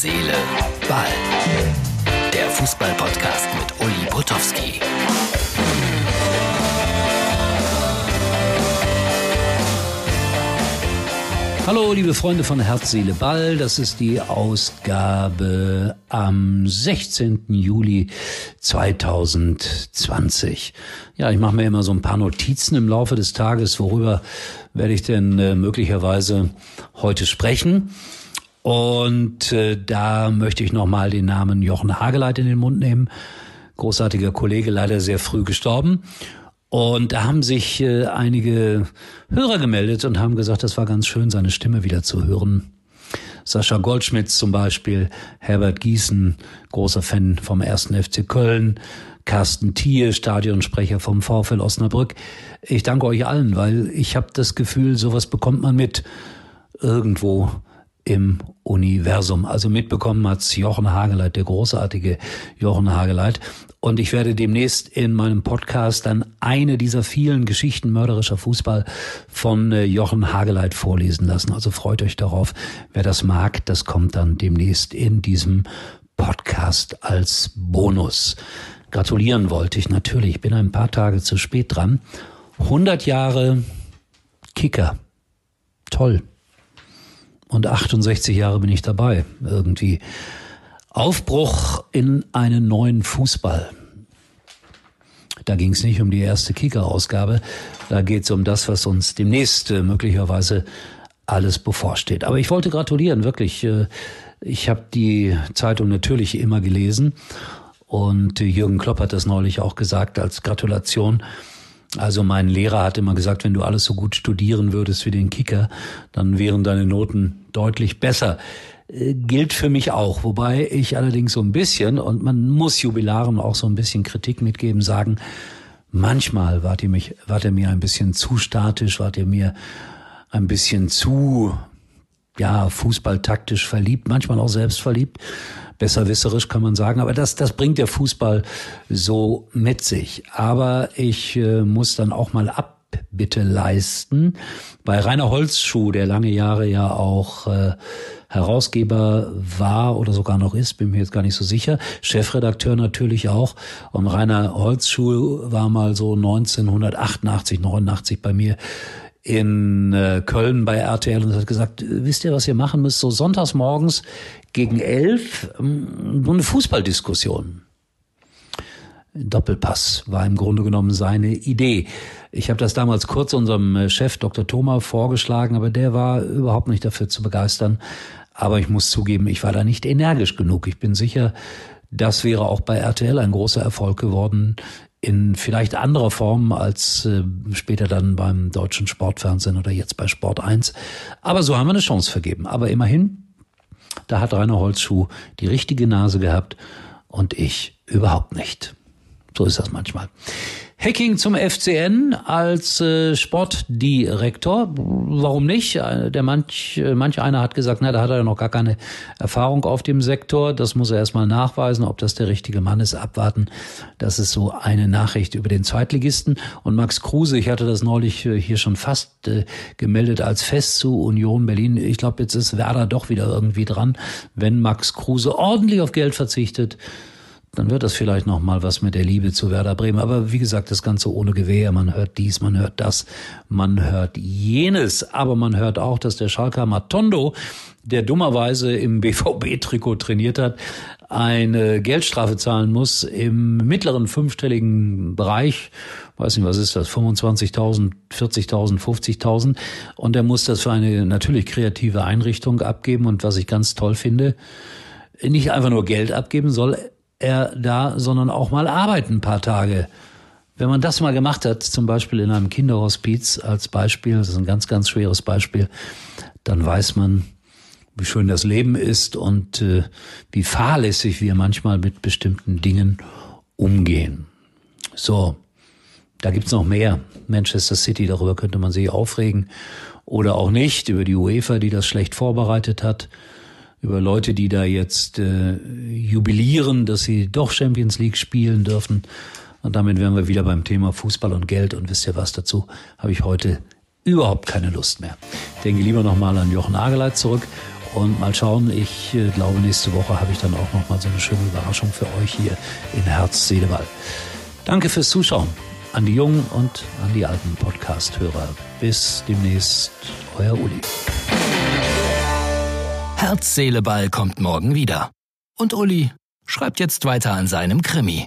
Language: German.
Seele, Ball. Der Fußball-Podcast mit Uli Potowski. Hallo, liebe Freunde von Herz, Seele, Ball. Das ist die Ausgabe am 16. Juli 2020. Ja, ich mache mir immer so ein paar Notizen im Laufe des Tages. Worüber werde ich denn äh, möglicherweise heute sprechen? Und äh, da möchte ich nochmal den Namen Jochen Hageleit in den Mund nehmen. Großartiger Kollege, leider sehr früh gestorben. Und da haben sich äh, einige Hörer gemeldet und haben gesagt, das war ganz schön, seine Stimme wieder zu hören. Sascha Goldschmidt zum Beispiel, Herbert Gießen, großer Fan vom ersten FC Köln, Carsten Thiel, Stadionsprecher vom VfL Osnabrück. Ich danke euch allen, weil ich habe das Gefühl, sowas bekommt man mit irgendwo im Universum. Also mitbekommen hat's Jochen Hageleit, der großartige Jochen Hageleit. Und ich werde demnächst in meinem Podcast dann eine dieser vielen Geschichten mörderischer Fußball von äh, Jochen Hageleit vorlesen lassen. Also freut euch darauf. Wer das mag, das kommt dann demnächst in diesem Podcast als Bonus. Gratulieren wollte ich natürlich. Ich bin ein paar Tage zu spät dran. 100 Jahre Kicker. Toll. Und 68 Jahre bin ich dabei, irgendwie. Aufbruch in einen neuen Fußball. Da ging es nicht um die erste Kicker-Ausgabe, da geht es um das, was uns demnächst äh, möglicherweise alles bevorsteht. Aber ich wollte gratulieren, wirklich. Äh, ich habe die Zeitung natürlich immer gelesen und Jürgen Klopp hat das neulich auch gesagt als Gratulation. Also mein Lehrer hat immer gesagt, wenn du alles so gut studieren würdest wie den Kicker, dann wären deine Noten deutlich besser. Äh, gilt für mich auch, wobei ich allerdings so ein bisschen, und man muss Jubilaren auch so ein bisschen Kritik mitgeben, sagen, manchmal wart ihr mich, wart ihr mir ein bisschen zu statisch, wart ihr mir ein bisschen zu, ja, fußballtaktisch verliebt, manchmal auch selbst verliebt besserwisserisch kann man sagen. Aber das, das bringt der Fußball so mit sich. Aber ich äh, muss dann auch mal Abbitte leisten. Bei Rainer Holzschuh, der lange Jahre ja auch äh, Herausgeber war oder sogar noch ist, bin mir jetzt gar nicht so sicher. Chefredakteur natürlich auch. Und Rainer Holzschuh war mal so 1988, 89 bei mir in äh, Köln bei RTL und hat gesagt, wisst ihr, was ihr machen müsst? So sonntags morgens gegen elf so eine Fußballdiskussion. Doppelpass war im Grunde genommen seine Idee. Ich habe das damals kurz unserem äh, Chef Dr. Thoma vorgeschlagen, aber der war überhaupt nicht dafür zu begeistern. Aber ich muss zugeben, ich war da nicht energisch genug. Ich bin sicher, das wäre auch bei RTL ein großer Erfolg geworden, in vielleicht anderer Form als äh, später dann beim deutschen Sportfernsehen oder jetzt bei Sport 1. Aber so haben wir eine Chance vergeben. Aber immerhin, da hat Rainer Holzschuh die richtige Nase gehabt und ich überhaupt nicht. So ist das manchmal. Hacking zum FCN als äh, Sportdirektor. Warum nicht? Äh, der manch, äh, manch einer hat gesagt, na, da hat er noch gar keine Erfahrung auf dem Sektor. Das muss er erstmal nachweisen, ob das der richtige Mann ist. Abwarten. Das ist so eine Nachricht über den Zweitligisten. Und Max Kruse, ich hatte das neulich äh, hier schon fast äh, gemeldet als Fest zu Union Berlin. Ich glaube, jetzt ist Werder doch wieder irgendwie dran, wenn Max Kruse ordentlich auf Geld verzichtet dann wird das vielleicht noch mal was mit der Liebe zu Werder Bremen. Aber wie gesagt, das Ganze ohne Gewehr. Man hört dies, man hört das, man hört jenes. Aber man hört auch, dass der Schalker Matondo, der dummerweise im BVB-Trikot trainiert hat, eine Geldstrafe zahlen muss im mittleren fünfstelligen Bereich. Weiß nicht, was ist das? 25.000, 40.000, 50.000. Und er muss das für eine natürlich kreative Einrichtung abgeben. Und was ich ganz toll finde, nicht einfach nur Geld abgeben soll, er da, sondern auch mal arbeiten ein paar Tage. Wenn man das mal gemacht hat, zum Beispiel in einem Kinderhospiz als Beispiel, das ist ein ganz, ganz schweres Beispiel, dann weiß man, wie schön das Leben ist und äh, wie fahrlässig wir manchmal mit bestimmten Dingen umgehen. So, da gibt's noch mehr. Manchester City, darüber könnte man sich aufregen. Oder auch nicht, über die UEFA, die das schlecht vorbereitet hat über Leute, die da jetzt äh, jubilieren, dass sie doch Champions League spielen dürfen. Und damit wären wir wieder beim Thema Fußball und Geld. Und wisst ihr was dazu? Habe ich heute überhaupt keine Lust mehr. Denke lieber nochmal an Jochen Ageleit zurück und mal schauen. Ich äh, glaube, nächste Woche habe ich dann auch nochmal so eine schöne Überraschung für euch hier in Herz, Seele, Ball. Danke fürs Zuschauen an die jungen und an die alten Podcast-Hörer. Bis demnächst, euer Uli. Herz, Seele, Ball kommt morgen wieder. Und Uli schreibt jetzt weiter an seinem Krimi.